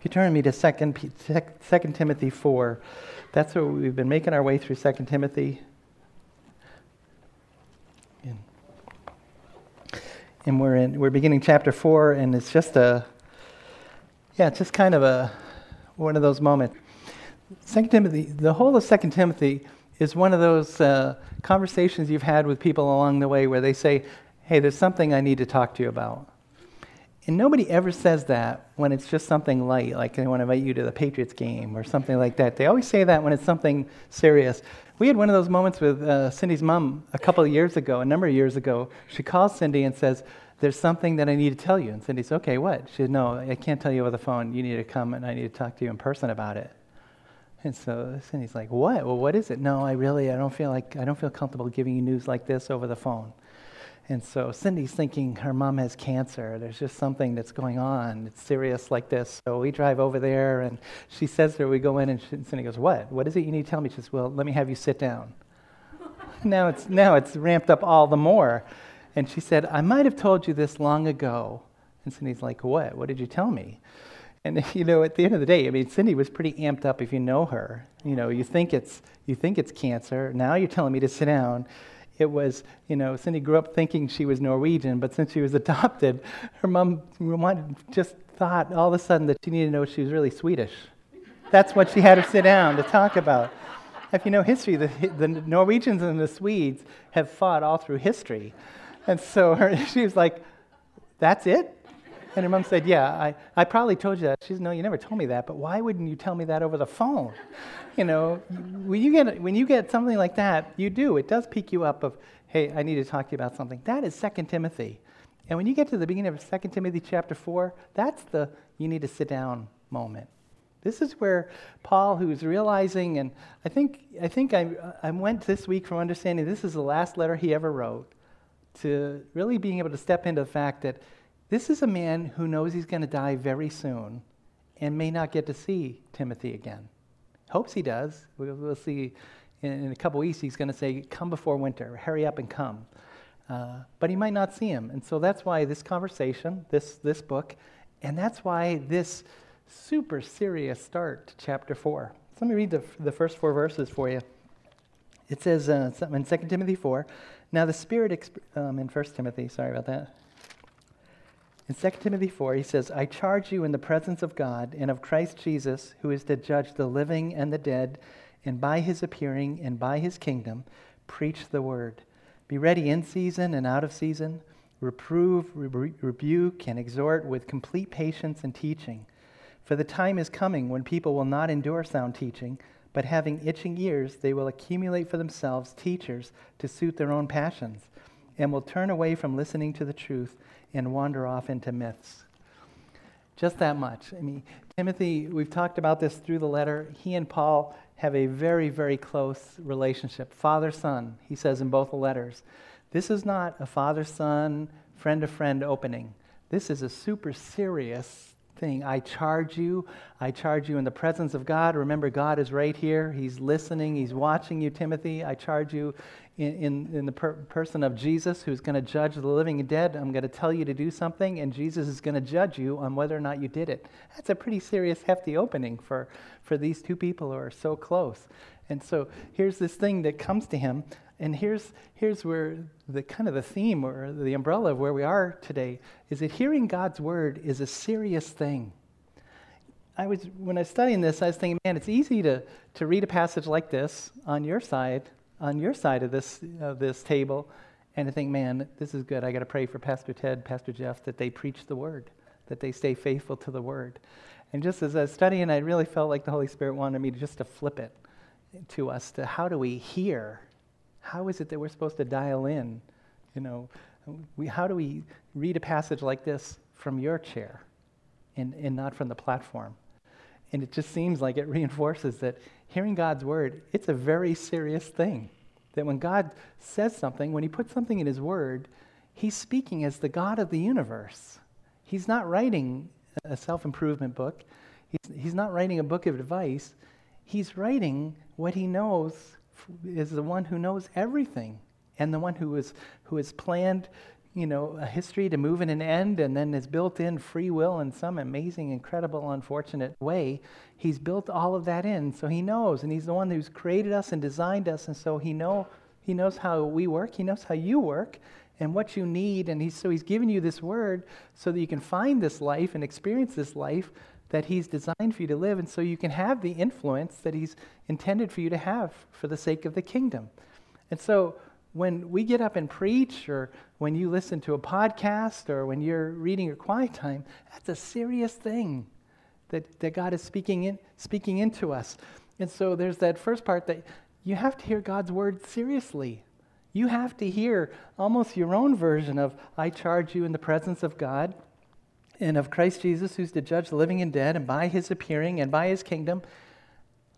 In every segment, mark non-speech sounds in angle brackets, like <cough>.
If you turn me to 2, 2 Timothy 4, that's what we've been making our way through 2 Timothy. And we're, in, we're beginning chapter 4, and it's just a, yeah, it's just kind of a, one of those moments. 2 Timothy, the whole of 2 Timothy is one of those uh, conversations you've had with people along the way where they say, hey, there's something I need to talk to you about. And nobody ever says that when it's just something light, like they want to invite you to the Patriots game or something like that. They always say that when it's something serious. We had one of those moments with uh, Cindy's mom a couple of years ago, a number of years ago. She calls Cindy and says, There's something that I need to tell you. And Cindy says, Okay, what? She said, No, I can't tell you over the phone. You need to come and I need to talk to you in person about it. And so Cindy's like, What? Well, what is it? No, I really, I don't feel like, I don't feel comfortable giving you news like this over the phone. And so Cindy's thinking her mom has cancer. There's just something that's going on. It's serious like this. So we drive over there, and she says to her, we go in, and, she, and Cindy goes, What? What is it you need to tell me? She says, Well, let me have you sit down. <laughs> now, it's, now it's ramped up all the more. And she said, I might have told you this long ago. And Cindy's like, What? What did you tell me? And <laughs> you know, at the end of the day, I mean, Cindy was pretty amped up if you know her. You know, you think it's you think it's cancer. Now you're telling me to sit down it was, you know, Cindy grew up thinking she was Norwegian, but since she was <laughs> adopted, her mom just thought all of a sudden that she needed to know she was really Swedish. That's what she had to sit down to talk about. If you know history, the, the Norwegians and the Swedes have fought all through history. And so her, <laughs> she was like, That's it? And her mom said, Yeah, I, I probably told you that. She said, No, you never told me that, but why wouldn't you tell me that over the phone? <laughs> You know, when you get, when you get something like that, you do. It does pique you up of, Hey, I need to talk to you about something. That is 2 Timothy. And when you get to the beginning of 2 Timothy chapter 4, that's the you need to sit down moment. This is where Paul, who's realizing, and I think, I, think I, I went this week from understanding this is the last letter he ever wrote, to really being able to step into the fact that this is a man who knows he's going to die very soon and may not get to see Timothy again. Hopes he does. We'll, we'll see in, in, a couple weeks, he's going to say, Come before winter, hurry up and come. Uh, but he might not see him. And so that's why this conversation, this, this book, and that's why this super serious start to chapter 4. So let me read the, the first four verses for you. It says uh, in 2 Timothy 4, now the Spirit, exp- um, in 1 Timothy, sorry about that. In 2 Timothy 4, he says, I charge you in the presence of God and of Christ Jesus, who is to judge the living and the dead, and by his appearing and by his kingdom, preach the word. Be ready in season and out of season. Reprove, re- rebuke, and exhort with complete patience and teaching. For the time is coming when people will not endure sound teaching, but having itching ears, they will accumulate for themselves teachers to suit their own passions, and will turn away from listening to the truth and wander off into myths. Just that much. I mean, Timothy, we've talked about this through the letter. He and Paul have a very, very close relationship. Father son, he says in both the letters. This is not a father son, friend to friend opening. This is a super serious thing. I charge you. I charge you in the presence of God. Remember, God is right here. He's listening. He's watching you, Timothy. I charge you in, in, in the per- person of Jesus, who's going to judge the living and dead. I'm going to tell you to do something, and Jesus is going to judge you on whether or not you did it. That's a pretty serious, hefty opening for, for these two people who are so close. And so here's this thing that comes to him and here's, here's where the kind of the theme or the umbrella of where we are today is that hearing God's word is a serious thing. I was, when I was studying this, I was thinking, man, it's easy to, to read a passage like this on your side, on your side of this, of this table, and to think, man, this is good. I got to pray for Pastor Ted, Pastor Jeff, that they preach the word, that they stay faithful to the word. And just as I was studying, I really felt like the Holy Spirit wanted me to just to flip it to us to how do we hear how is it that we're supposed to dial in? You know, we, how do we read a passage like this from your chair and, and not from the platform? And it just seems like it <laughs> reinforces that hearing God's word, it's a very serious thing. That when God says something, when He puts something in His word, He's speaking as the God of the universe. He's not writing a self improvement book, he's, he's not writing a book of advice. He's writing what He knows is the one who knows everything and the one who is who has planned you know, a history to move in an end and then has built in free will in some amazing, incredible, unfortunate way. He's built all of that in. So he knows, and he's the one who's created us and designed us, and so he know he knows how we work, he knows how you work and what you need, and he's so he's given you this word so that you can find this life and experience this life that he's designed for you to live, and so you can have the influence that he's intended for you to have for the sake of the kingdom. And so when we get up and preach, or when you listen to a podcast, or when you're reading your quiet time, that's a serious thing that, that God is speaking, in, speaking into us. And so there's that first part that you have to hear God's word seriously. You have to hear almost your own version of, I charge you in the presence of God and of Christ Jesus, who's to judge the living and dead, and by his appearing and by his kingdom.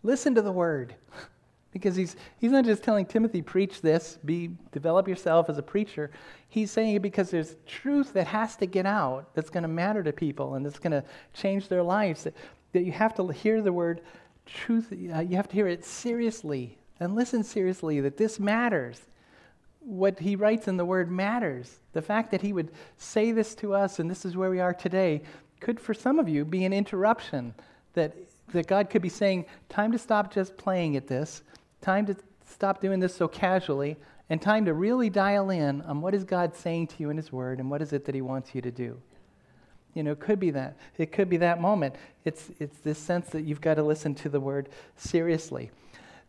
Listen to the word. <laughs> Because he's, he's not just telling Timothy, preach this, be, develop yourself as a preacher. He's saying it because there's truth that has to get out that's going to matter to people and that's going to change their lives. That, that you have to hear the word truth, uh, you have to hear it seriously and listen seriously that this matters. What he writes in the word matters. The fact that he would say this to us and this is where we are today could, for some of you, be an interruption that, that God could be saying, time to stop just playing at this Time to stop doing this so casually and time to really dial in on what is God saying to you in His Word and what is it that He wants you to do. You know, it could be that. It could be that moment. It's, it's this sense that you've got to listen to the Word seriously.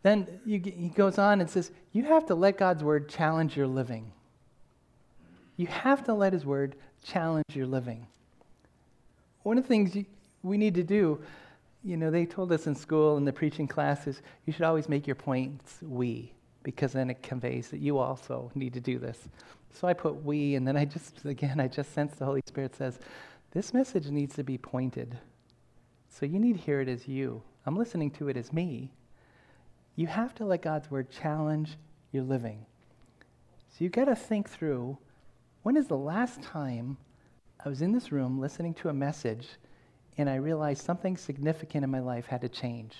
Then you, he goes on and says, You have to let God's Word challenge your living. You have to let His Word challenge your living. One of the things you, we need to do you know, they told us in school in the preaching classes, you should always make your points we, because then it conveys that you also need to do this. So I put we, and then I just, again, I just sense the Holy Spirit says, this message needs to be pointed. So you need to hear it as you. I'm listening to it as me. You have to let God's word challenge your living. So you've got to think through when is the last time I was in this room listening to a message and I realized something significant in my life had to change.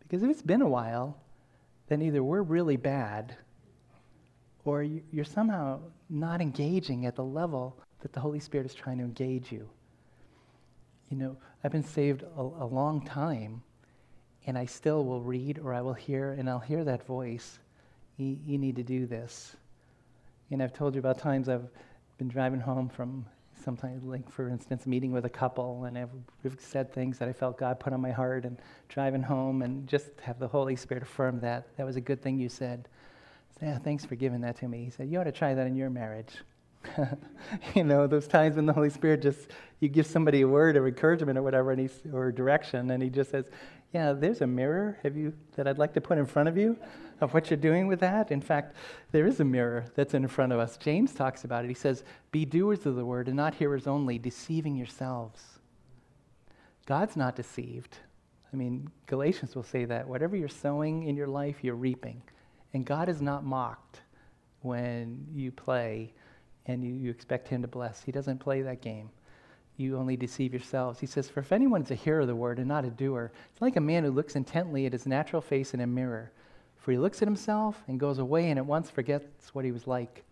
Because if it's been a while, then either we're really bad or you're somehow not engaging at the level that the Holy Spirit is trying to engage you. You know, I've been saved a, a long time, and I still will read or I will hear, and I'll hear that voice. You, need to do this. And I've told you about times I've been driving home from sometimes, like for instance, meeting with a couple, and I've said things that I felt God put on my heart, and driving home, and just have the Holy Spirit affirm that that was a good thing you said. Yeah, thanks for giving that to me. He said, You ought to try that in your marriage. <laughs> you know, those times when the Holy Spirit just, you give somebody a word of encouragement or whatever, and he's, or direction, and he just says, Yeah, there's a mirror have you, that I'd like to put in front of you of what you're doing with that. In fact, there is a mirror that's in front of us. James talks about it. He says, Be doers of the word and not hearers only, deceiving yourselves. God's not deceived. I mean, Galatians will say that. Whatever you're sowing in your life, you're reaping. And God is not mocked when you play and you, you expect Him to bless. He doesn't play that game. You only deceive yourselves. He says, For if anyone is a hearer of the word and not a doer, it's like a man who looks intently at his natural face in a mirror. For he looks at himself and goes away and at once forgets what he was like.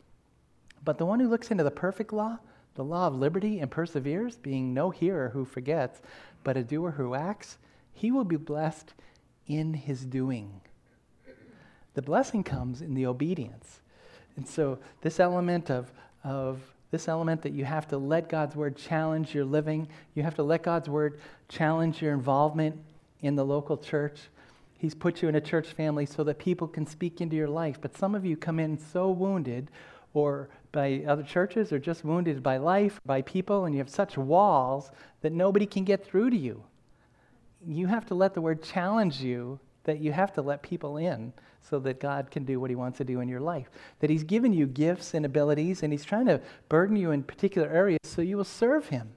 But the one who looks into the perfect law, the law of liberty, and perseveres, being no hearer who forgets, but a doer who acts, he will be blessed in his doing. The blessing comes in the obedience. And so, this element of, of this element that you have to let God's word challenge your living, you have to let God's word challenge your involvement in the local church. He's put you in a church family so that people can speak into your life. But some of you come in so wounded, or by other churches, or just wounded by life, by people, and you have such walls that nobody can get through to you. You have to let the word challenge you that you have to let people in so that God can do what He wants to do in your life. That He's given you gifts and abilities, and He's trying to burden you in particular areas so you will serve Him.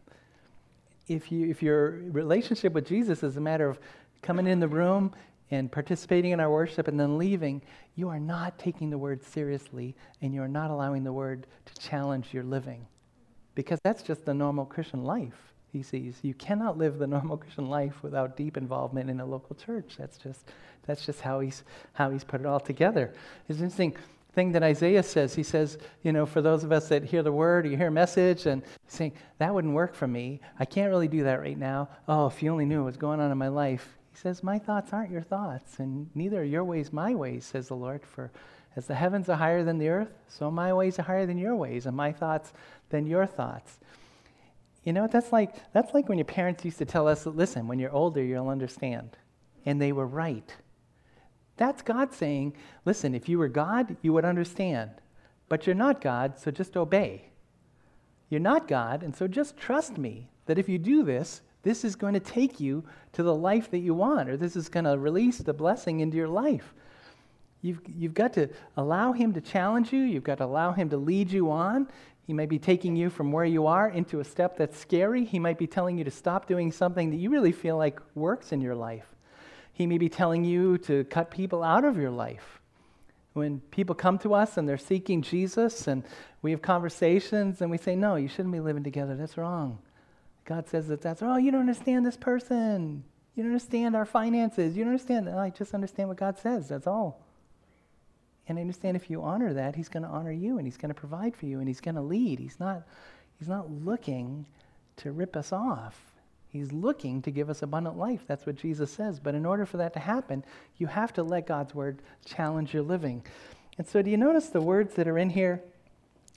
If, you, if your relationship with Jesus is a matter of coming in the room and participating in our worship and then leaving, you are not taking the word seriously and you're not allowing the word to challenge your living. Because that's just the normal Christian life, he sees. You cannot live the <laughs> normal Christian life without deep involvement in a local church. That's just, that's just how, he's, how he's put it all together. It's interesting. thing that Isaiah says. He says, you know, for those of us that hear the word, you hear a message, and saying, that wouldn't work for me. I can't really do that right now. Oh, if you only knew what's going on in my life. He says, My thoughts aren't your thoughts, and neither are your ways my ways, says the Lord. For as the heavens are higher than the earth, so my ways are higher than your ways, and my thoughts than your thoughts. You know, that's like, that's like when your parents used to tell us, listen, when you're older, you'll understand. And they were right. That's God saying, listen, if you were God, you would understand. But you're not God, so just obey. You're not God, and so just trust me that if you do this, this is going to take you to the life that you want, or this is going to release the blessing into your life. You've, you've got to allow Him to challenge you, you've got to allow Him to lead you on. He might be taking you from where you are into a step that's scary. He might be telling you to stop doing something that you really feel like works in your life. He may be telling you to cut people out of your life. When people come to us and they're seeking Jesus and we have conversations and we say, No, you shouldn't be living together. That's wrong. God says that that's, oh, you don't understand this person. You don't understand our finances. You don't understand. I just understand what God says. That's all. And I understand if you honor that, He's going to honor you and He's going to provide for you and He's going to lead. He's not, he's not looking to rip us off. He's looking to give us abundant life. That's what Jesus says. But in order for that to happen, you have to let God's word challenge your living. And so, do you notice the words that are in here?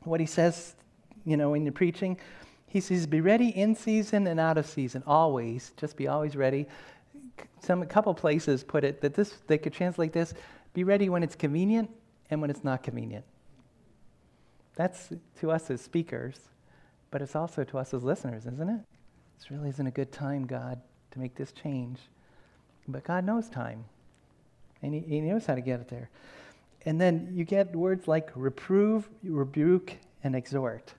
What he says, you know, in the preaching? He says, Be ready in season and out of season, always. Just be always ready. Some a couple places put it that this they could translate this: Be ready when it's convenient and when it's not convenient. That's to us as speakers, but it's also to us as listeners, isn't it? This really isn't a good time, God, to make this change. But God knows time, and He, he knows how to get it there. And then you get words like reprove, rebuke, and exhort. Do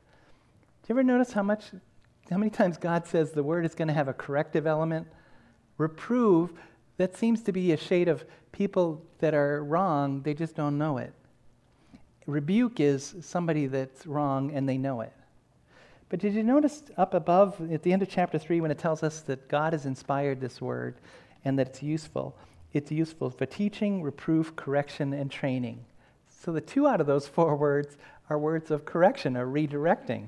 you ever notice how much, how many times God says the word is going to have a corrective element? Reprove, that seems to be a shade of people that are wrong, they just don't know it. Rebuke is somebody that's wrong and they know it. But did you notice up above at the end of chapter 3 when it tells us that God has inspired this word and that it's useful? It's useful for teaching, reproof, correction, and training. So the two out of those four words are words of correction or redirecting.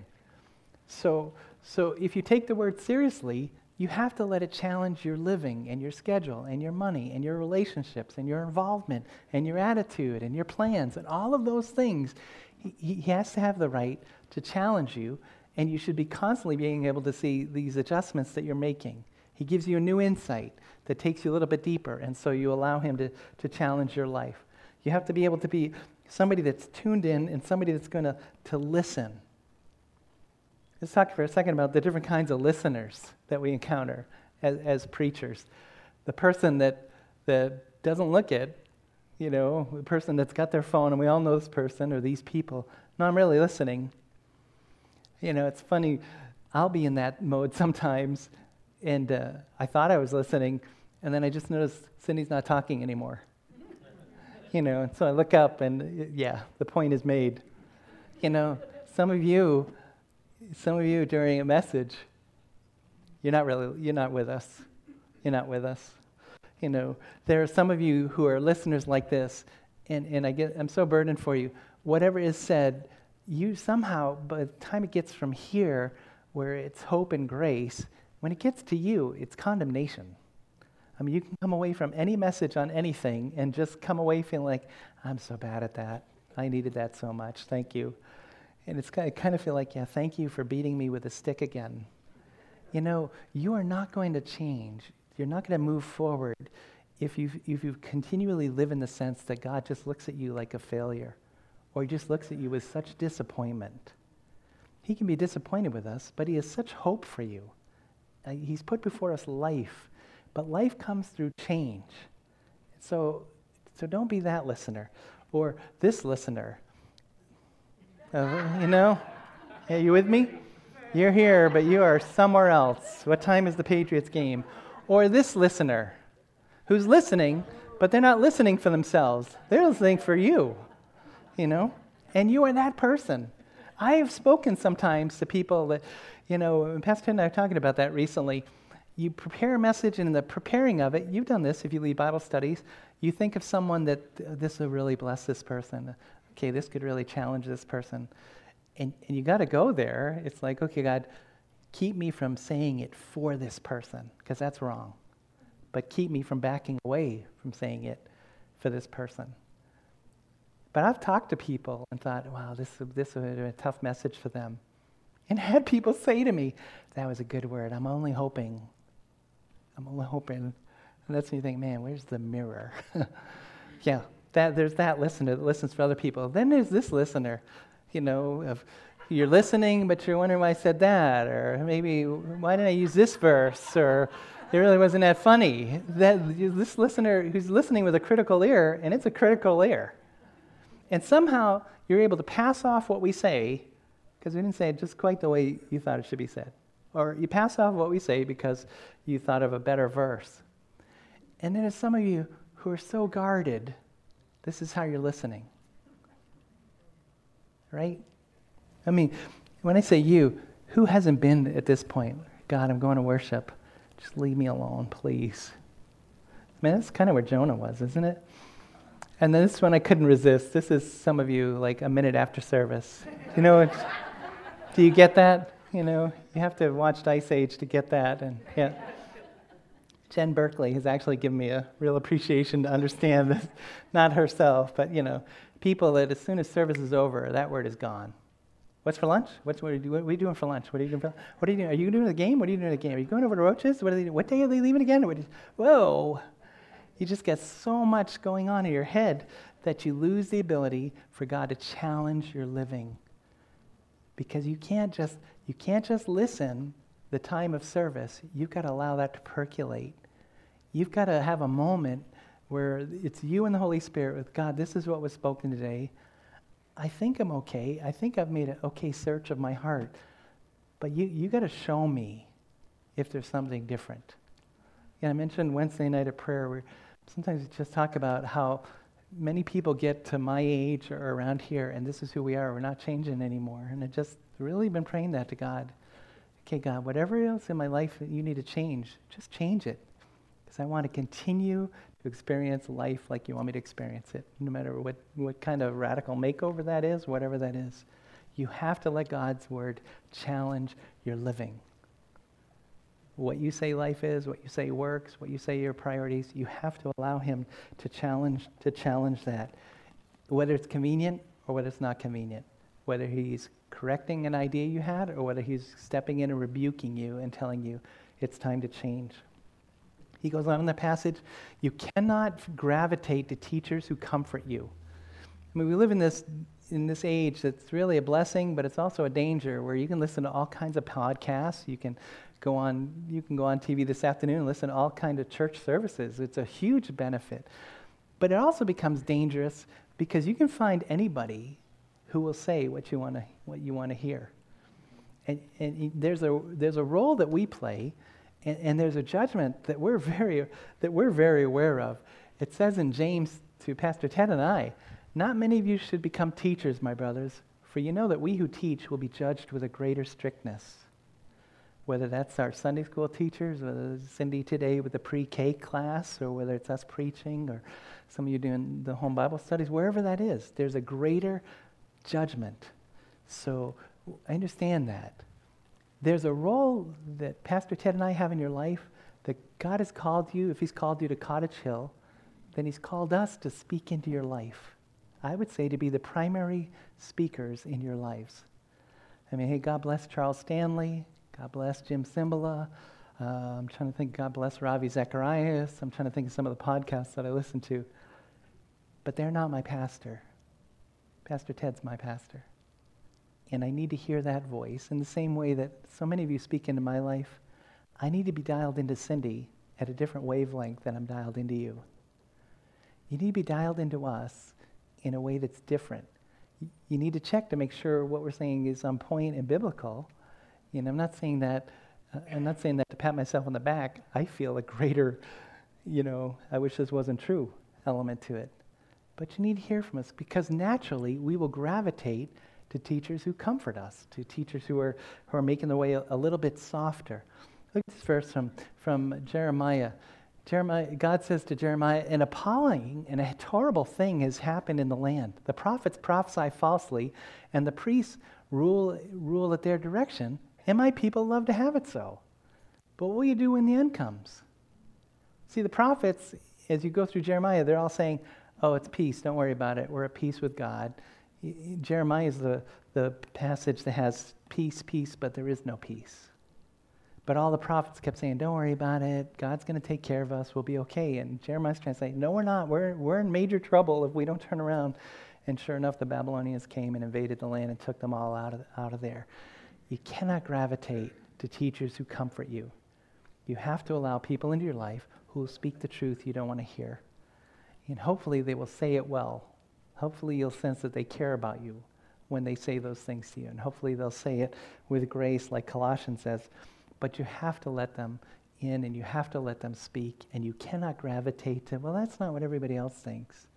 So, so if you take the word seriously, you have to let it challenge your living and your schedule and your money and your relationships and your involvement and your attitude and your plans and all of those things. He, he has to have the right to challenge you and you should be constantly being able to see these adjustments that you're making. He gives you a new insight that takes you a little bit deeper, and so you allow him to, to challenge your life. You have to be able to be somebody that's tuned in and somebody that's going to to listen. Let's talk for a second about the different kinds of listeners that we encounter as, as preachers. The person that, that doesn't look at, you know, the person that's got their phone, and we all know this person or these people. No, I'm really listening. You know, it's funny. I'll be in that mode <laughs> sometimes, and uh, I thought I was listening, and then I just noticed Cindy's not talking anymore. <laughs> you know, and so I look up, and uh, yeah, the point is made. You know, some of you, some of you during a message, you're not really, you're not with us. You're not with us. You know, there are some of you who are listeners like this, and, and I get, I'm so burdened for you. Whatever is said, you somehow, by the time it gets from here, where it's hope and grace, when it gets to you, it's condemnation. I mean, you can come away from any message on anything and just come away feeling like, I'm so bad at that. I needed that so much. Thank you. And it's I kind of feel like, yeah, thank you for beating me with a stick again. You know, you are not going to change. You're not going to move forward if you if you continually live in the sense that God just looks at you like a failure or he just looks at you with such disappointment. He can be disappointed with us, but he has such hope for you. Uh, he's put before us life, but life comes through change. So, so don't be that listener or this listener. Uh, you know? Are you with me? You're here, but you are somewhere else. What time is the Patriots game? Or this listener who's listening, but they're not listening for themselves. They're listening for you you know? And you are that person. I have spoken sometimes to people that, you know, Pastor Ted and I were talking about that recently. You prepare a message, and in the preparing of it, you've done this if you lead Bible studies, you think of someone that this will really bless this person. Okay, this could really challenge this person. And, and you got to go there. It's like, okay, God, keep me from saying it for this person, because that's wrong. But keep me from backing away from saying it for this person. But I've talked to people and thought, wow, this, this would be a tough message for them. And <laughs> had people say to me, that was a good word. I'm only hoping. I'm only hoping. And that's you think, man, where's the mirror? <laughs> yeah, that, there's that listener that listens for other people. Then there's this listener, you know, of you're listening, but you're wondering why I said that, or maybe why didn't I use this verse, or it really wasn't that funny. That this listener who's listening with a critical ear, and it's a critical ear, and somehow you're able to pass off what we say because we didn't say it just quite the way you thought it should be said, or you pass off what we say because you thought of a better verse. And then there's some of you who are so guarded this is how you're listening. Right? I mean, when I say you, who hasn't been at this point? God, I'm going to worship. Just leave me alone, please. I mean, that's kind of where Jonah was, isn't it? And then this one I couldn't resist. This is some of you like a minute after service. You know, do you get that? You know, you have to watch Ice Age to get that. And yeah. Jen Berkeley has actually given me a real appreciation to understand this, <laughs> not herself, but you know, people that as soon as service is over, that word is gone. What's for lunch? What's, what, are you, what are you doing for lunch? What are you doing? For, what are you doing? Are you doing the game? What are you doing the game? Are you going over to Roaches? What, are they, what day are they leaving again? You, whoa! You just get so much going on in your head that you lose the ability for God to challenge your living. Because you can't just you can't just listen the time of service, you've got to allow that to percolate. You've got to have a moment where it's you and the Holy Spirit with God, this is what was spoken today. I think I'm okay. I think I've made an okay search of my heart. But you, you got to show me if there's something different. Yeah, I mentioned Wednesday night of prayer where sometimes we just talk about how many people get to my age or around here and this is who we are. We're not changing anymore. And I've just really been praying that to God okay, God, whatever else in my life that you need to change, just change it. Because I want to continue to experience life like you want me to experience it, no matter what, what kind of radical makeover that is, whatever that is. You have to let God's word challenge your living. What you say life is, what you say works, what you say your priorities, you have to allow him to challenge to challenge that. Whether it's convenient or whether it's not convenient. Whether he's correcting an idea you had or whether he's stepping in and rebuking you and telling you it's time to change. He goes on in the passage, you cannot gravitate to teachers who comfort you. I mean, we live in this in this age that's really a blessing, but it's also a danger where you can listen to all kinds of podcasts. You can go on you can go on TV this afternoon and listen to all kinds of church services. It's a huge benefit. But it also becomes dangerous because you can find anybody who will say what you want to what you want to hear. And, and there's a there's a role that we play, and, and there's a judgment that we're <laughs> very that we're very aware of. It says in James to Pastor Ted and I, not many of you should become teachers, my brothers, for you know that we who teach will be judged with a greater strictness. Whether that's our Sunday school teachers, whether it's Cindy today with the pre-K class, or whether it's us preaching, or some of you doing the home Bible studies, wherever that is, there's a greater judgment. So I understand that. There's a role that Pastor Ted and I have in your life that God has called you. If He's called you to Cottage Hill, then He's called us to speak into your life. I would say to be the primary speakers in your lives. I mean, hey, God bless Charles Stanley. God bless Jim Cymbala. Uh, I'm trying to think, God bless Ravi Zacharias. I'm trying to think of some of the podcasts that I listen to. But they're not my pastor. Pastor Ted's my pastor. And I need to hear that voice in the same way that so many of you speak into my life. I need to be dialed into Cindy at a different wavelength than I'm dialed into you. You need to be dialed into us in a way that's different. You need to check to make sure what we're saying is on point and biblical. You know, I'm not saying that. Uh, I'm not saying that to pat myself on the back. I feel a greater, you know, I wish this wasn't true element to it. But you need to hear from us because naturally we will gravitate to teachers who comfort us, to teachers who are, who are making the way a, a little bit softer. Look at this verse from, from Jeremiah Jeremiah, God says to Jeremiah, an appalling and a horrible thing has happened in the land. The prophets prophesy falsely, and the priests rule, rule at their direction, and my people love to have it so. But what will you do when the end comes? See, the prophets, as you go through Jeremiah, they're all saying, Oh, it's peace. Don't worry about it. We're at peace with God. Jeremiah is the, the passage that has peace, peace, but there is no peace. But all the prophets kept saying, Don't worry about it. God's going to take care of us. We'll be okay. And Jeremiah's trying to say, No, we're not. We're, we're in major trouble if we don't turn around. And sure enough, the Babylonians came and invaded the land and took them all out of, out of there. You cannot gravitate to teachers who comfort you. You have to allow people into your life who will speak the truth you don't want to hear. And hopefully they will say it well. Hopefully you'll sense that they care about you when they say those things to you. And hopefully they'll say it with grace, like Colossians says. But you have to let them in and you have to let them speak. And you cannot gravitate to, well, that's not what everybody else thinks.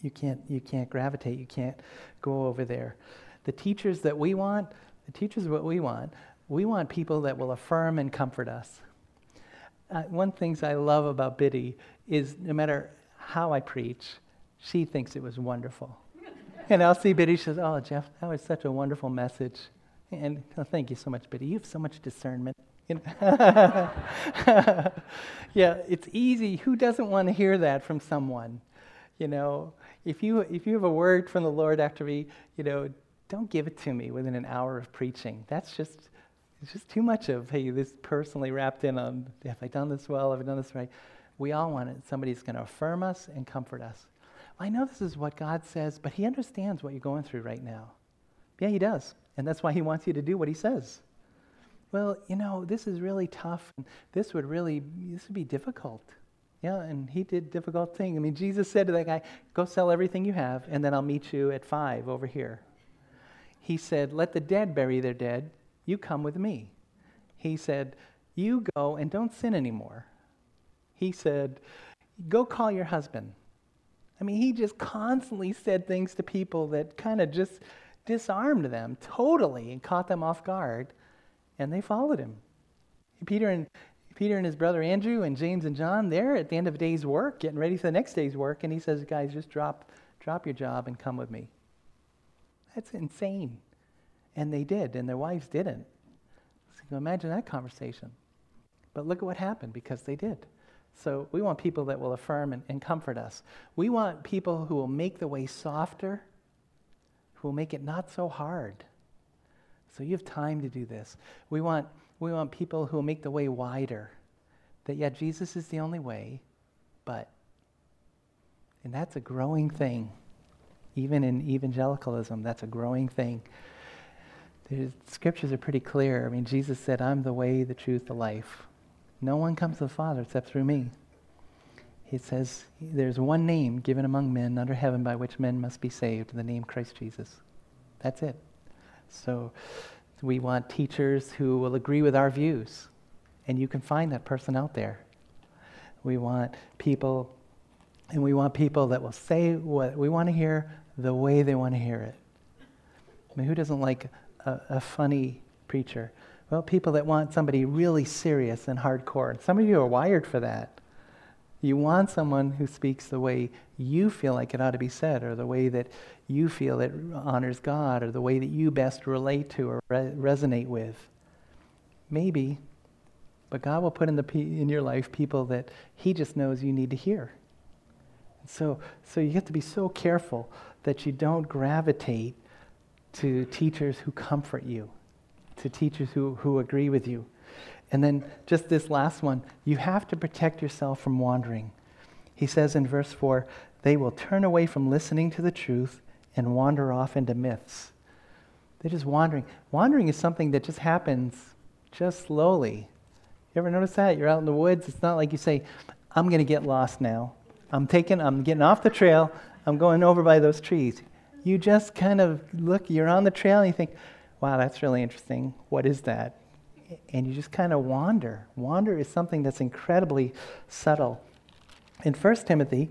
You can't, you can't gravitate. You can't go over there. The teachers that we want, the teachers what we want, we want people that will affirm and comfort us. Uh, one of the things I love about Biddy is no matter how I preach, she thinks it was wonderful. and I'll see Biddy, she says, Oh, Jeff, that was such a wonderful message. And oh, thank you so much, Biddy. You have so much discernment. <laughs> <laughs> yeah, it's easy. Who doesn't want to hear that from someone? You know, if you if you have a word from the Lord after me, you know, don't give it to me within an hour of preaching. That's just it's just too much of hey, this personally wrapped in on have I done this well? Have I done this right? We all want it. Somebody's going to affirm us and comfort us. Well, I know this is what God says, but He understands what you're going through right now. Yeah, He does. And that's why He wants you to do what He says. Well, you know, this is really tough. And this would really, this would be difficult. Yeah, and he did difficult thing. I mean, Jesus said to that guy, "Go sell everything you have, and then I'll meet you at five over here." He said, "Let the dead bury their dead. You come with me." He said, "You go and don't sin anymore." He said, "Go call your husband." I mean, he just constantly said things to people that kind of just disarmed them totally and caught them off guard, and they followed him. Peter and Peter and his brother Andrew and James and John, they're at the end of a day's work, getting ready for the next day's work, and he says, Guys, just drop, drop your job and come with me. That's insane. And they did, and their wives didn't. So imagine that conversation. But look at what happened because they did. So we want people that will affirm and, and comfort us. We want people who will make the way softer, who will make it not so hard. So you have time to do this. We want we want people who will make the way wider. That, yeah, Jesus is the only way, but, and that's a growing thing. Even in evangelicalism, that's a growing thing. The scriptures are pretty clear. I mean, Jesus said, I'm the way, the truth, the life. No one comes to the Father except through me. He says, There's one name given among men under heaven by which men must be saved, the name Christ Jesus. That's it. So, we want teachers who will agree with our views, and you can find that person out there. We want people, and we want people that will say what we want to hear the way they want to hear it. I mean, who doesn't like a, a funny preacher? Well, people that want somebody really serious and hardcore. some of you are wired for that. You want someone who speaks the way you feel like it ought to be said, or the way that you feel it honors God, or the way that you best relate to or re- resonate with. Maybe, but God will put in, the, in your life people that He just knows you need to hear. So, so you have to be so careful that you don't gravitate to teachers who comfort you, to teachers who, who agree with you. And then just this last one you have to protect yourself from wandering. He says in verse 4 they will turn away from listening to the truth and wander off into myths. They're just wandering. Wandering is something that just happens just slowly. You ever notice that? You're out in the woods. It's not like you say, I'm going to get lost now. I'm taking, I'm getting off the trail. I'm going over by those trees. You just kind of look, you're on the trail and you think, wow, that's really interesting. What is that? and you just kind of wander. Wander is something that's incredibly subtle. In 1 Timothy,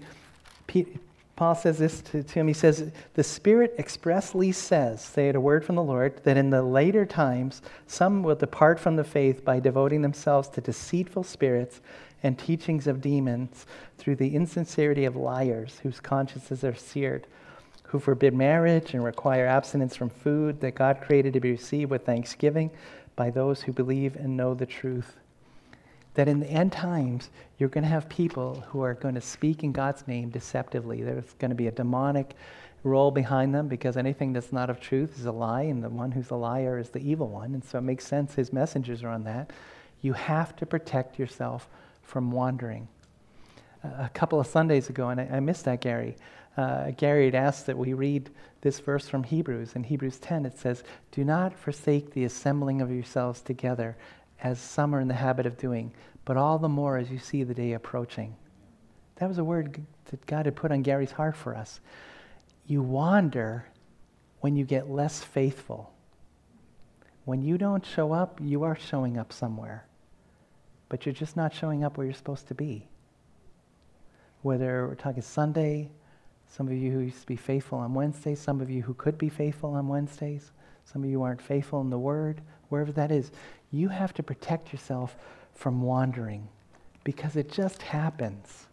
Paul says this to, to him. He says, The Spirit expressly says, say it a word from the Lord, that in the later times some will depart from the faith by devoting themselves to deceitful spirits and teachings of demons through the insincerity of liars whose consciences are seared, who forbid marriage and require abstinence from food that God created to be received with thanksgiving by those who believe and know the truth that in the end times, you're going to have people who are going to speak in God's name deceptively. There's going to be a demonic role behind them because anything that's not of truth is a lie, and the one who's a liar is the evil one. And so it makes sense his messengers are on that. You have to protect yourself from wandering. A couple of Sundays ago, and I, I missed that, Gary. Uh, Gary had asked that we read this verse from Hebrews. In Hebrews 10, it says, Do not forsake the assembling of yourselves together as some are in the habit of doing, but all the more as you see the day approaching. That was a word that God had put on Gary's heart for us. You wander when you get less faithful. When you don't show up, you are showing up somewhere, but you're just not showing up where you're supposed to be. Whether we're talking Sunday, some of you who used to be faithful on Wednesdays, some of you who could be faithful on Wednesdays, some of you aren't faithful in the Word, wherever that is, you have to protect yourself from wandering because it just happens.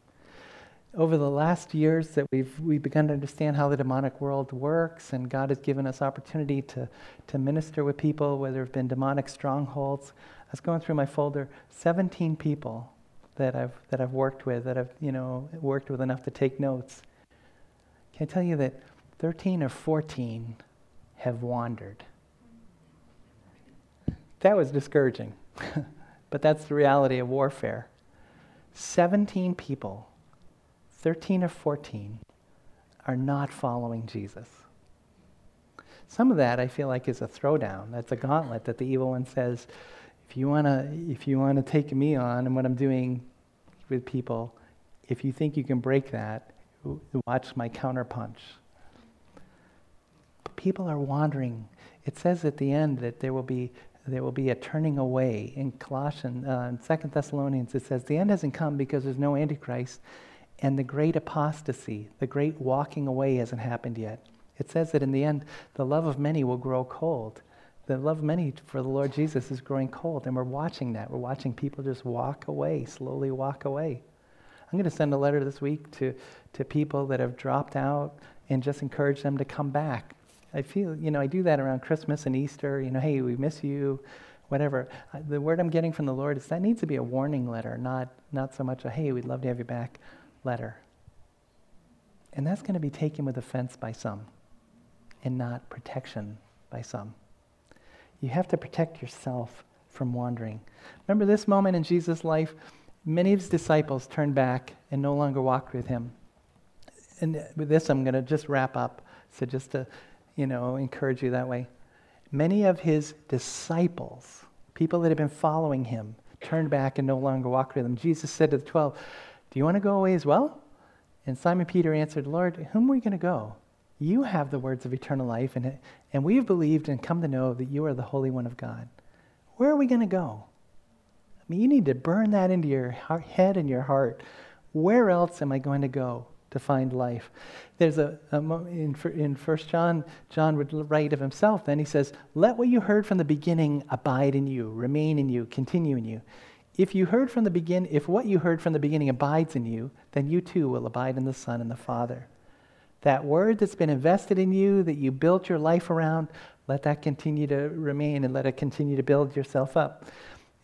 Over the last years that we've, we've begun to understand how the demonic world works, and God has given us opportunity to, to minister with people where there have been demonic strongholds. I was going through my folder, 17 people that I've, that I've worked with, that I've you know, worked with enough to take notes. Can I tell you that 13 or 14 have wandered? That was discouraging. <laughs> but that's the reality of warfare. 17 people, 13 or 14, are not following Jesus. Some of that I feel like is a throwdown. That's a gauntlet that the evil one says, if you want to if you want to take me on and what I'm doing with people, if you think you can break that, watch my counterpunch. People are wandering. It says at the end that there will be there will be a turning away. In Colossians, uh, in Second Thessalonians, it says, The end hasn't come because there's no Antichrist, and the great apostasy, the great walking away hasn't happened yet. It says that in the end, the love of many will grow cold. The love of many for the Lord Jesus is growing cold, and we're watching that. We're watching people just walk away, slowly walk away. I'm going to send a letter this week to, to people that have dropped out and just encourage them to come back I feel, you know, I do that around Christmas and Easter, you know, hey, we miss you, whatever. Uh, the word I'm getting from the Lord is that needs to be a warning letter, not, not so much a, hey, we'd love to have you back letter. And that's going to be taken with offense by some and not protection by some. You have to protect yourself from wandering. Remember this moment in Jesus' life? Many of his disciples turned back and no longer walked with him. And with this, I'm going to just wrap up. So, just to you know, encourage you that way. Many of his disciples, people that had been following him, turned back and no longer walked with him. Jesus said to the twelve, Do you want to go away as well? And Simon Peter answered, Lord, whom are we going to go? You have the words of eternal life, and, and we have believed and come to know that you are the Holy One of God. Where are we going to go? Mean, you need to burn that into your head and your heart. Where else am I going to go? to find life. There's a, a in, in 1 John, John would write of himself then, he says, Let what you heard from the beginning abide in you, remain in you, continue in you. If you heard from the begin, if what you heard from the beginning abides in you, then you too will abide in the Son and the Father. That word that's been invested in you, that you built your life around, let that continue to remain and let it continue to build yourself up.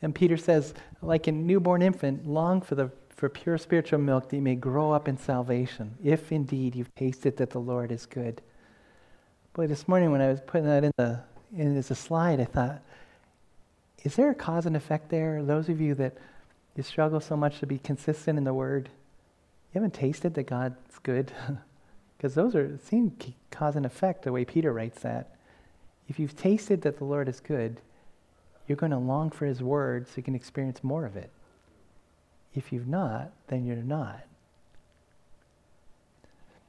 And Peter says, like a newborn infant, long for the for pure spiritual milk that you may grow up in salvation, if indeed you've tasted that the Lord is good. Boy, this morning when I was putting that in the in as a slide, I thought, is there a cause and effect there? Those of you that you struggle so much to be consistent in the word, you haven't tasted that God's good? <laughs> Because those are seem cause and effect the way Peter writes that. If you've tasted that the Lord is good, you're going to long for his word so you can experience more of it. If you've not, then you're not.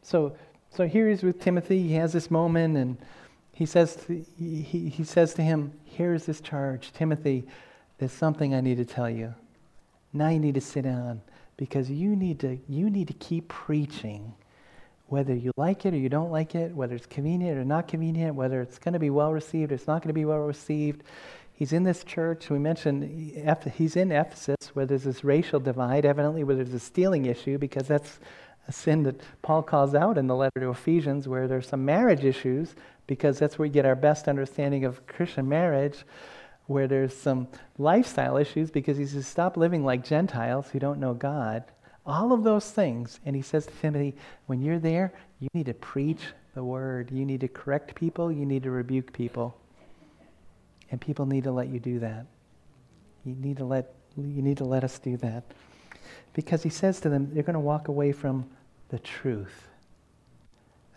So, so here he's with Timothy. He has this moment, and he says to, he, he says to him, Here's this charge. Timothy, there's something I need to tell you. Now you need to sit down because you need to, you need to keep preaching whether you like it or you don't like it, whether it's convenient or not convenient, whether it's going to be well received or it's not going to be well received. He's in this church. We mentioned he's in Ephesus where there's this racial divide, evidently, where there's a stealing issue, because that's a sin that Paul calls out in the letter to Ephesians, where there's some marriage issues, because that's where we get our best understanding of Christian marriage, where there's some lifestyle issues, because he says, stop living like Gentiles who don't know God. All of those things. And he says to Timothy, when you're there, you need to preach the word. You need to correct people. You need to rebuke people. And people need to let you do that. You need to let, you need to let us do that. Because he says to them, you're going to walk away from the truth.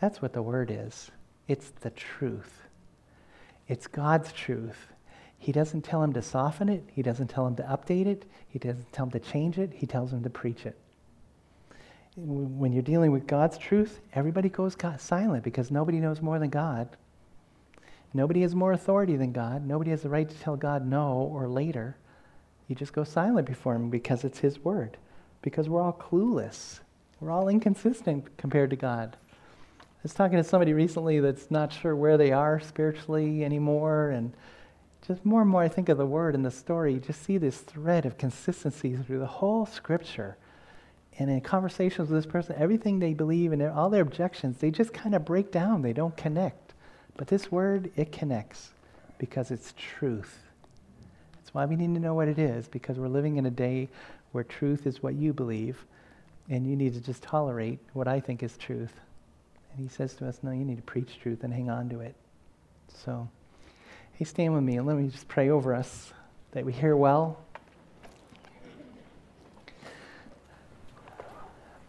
That's what the word is. It's the truth. It's God's truth. He doesn't tell him to soften it. He doesn't tell him to update it. He doesn't tell him to change it. He tells him to preach it when you're dealing with God's truth, everybody goes silent because nobody knows more than God. Nobody has more authority than God. Nobody has the right to tell God no or later. You just go silent before Him because it's His word. Because we're all clueless. We're all inconsistent compared to God. I was talking to somebody recently that's not sure where they are spiritually anymore, and just more and more I think of the word and the story, you just see this thread of consistency through the whole scripture and in conversations with this person, everything they believe and all their objections, they just kind of break down. They don't connect. But this word, it connects because it's truth. That's why we need to know what it is because we're living in a day where truth is what you believe and you need to just tolerate what I think is truth. And he says to us, no, you need to preach truth and hang on to it. So, hey, stand with me and let me just pray over us that we hear well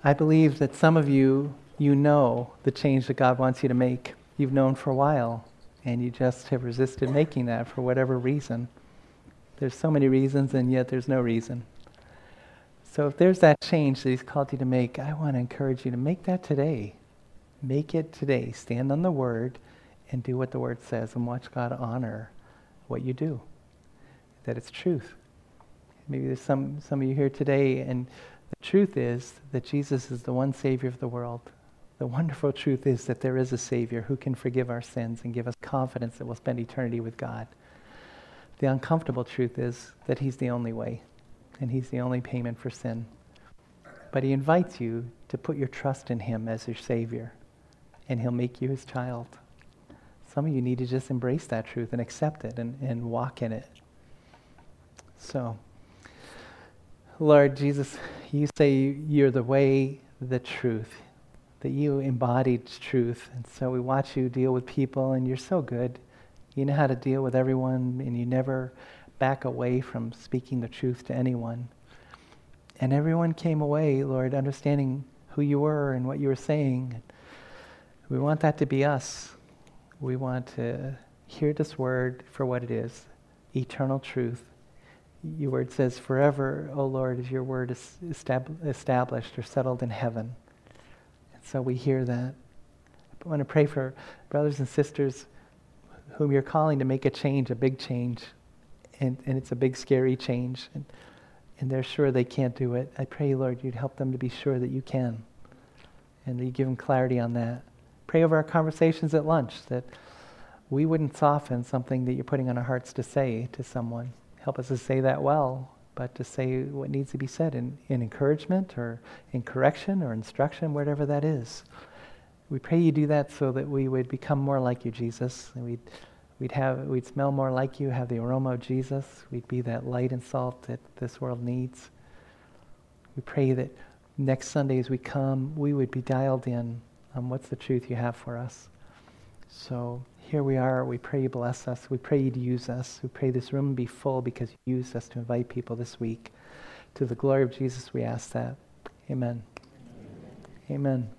I believe that some of you, you know the change that God wants you to make. You've known for a while, and you just have resisted making that for whatever reason. There's so many reasons, and yet there's no reason. So if there's that change that He's called you to make, I want to encourage you to make that today. Make it today. Stand on the Word and do what the Word says, and watch God honor what you do. That it's truth. Maybe there's some, some of you here today, and the truth is that Jesus is the one Savior of the world. The wonderful truth is that there is a Savior who can forgive our sins and give us confidence that we'll spend eternity with God. The uncomfortable truth is that He's the only way, and He's the only payment for sin. But He invites you to put your trust in Him as your Savior, and He'll make you His child. Some of you need to just embrace that truth and accept it and, and walk in it. So, Lord Jesus, you say you're the way, the truth, that you embodied truth. And so we watch you deal with people, and you're so good. You know how to deal with everyone, and you never back away from speaking the truth to anyone. And everyone came away, Lord, understanding who you were and what you were saying. We want that to be us. We want to hear this word for what it is eternal truth your word says, Forever, O Lord, is your word is established or settled in heaven. So we hear that. I want to pray for brothers and sisters whom you're calling to make a change, a big change. And, and it's a big, scary change. And, and they're sure they can't do it. I pray, Lord, you'd help them to be sure that you can. And that you give them clarity on that. Pray over our conversations at lunch that we wouldn't soften something that you're putting on our hearts to say to someone help us to say that well, but to say what needs to be said in, in encouragement or in correction or instruction, whatever that is. We pray you do that so that we would become more like you, Jesus. And we'd, we'd, have, we'd smell more like you, have the aroma of Jesus. We'd be that light and salt that this world needs. We pray that next Sunday as we come, we would be dialed in on what's the truth you have for us. So here we are. We pray you bless us. We pray you'd use us. We pray this room be full because you used us to invite people this week. To the glory of Jesus, we ask that. Amen. Amen. Amen.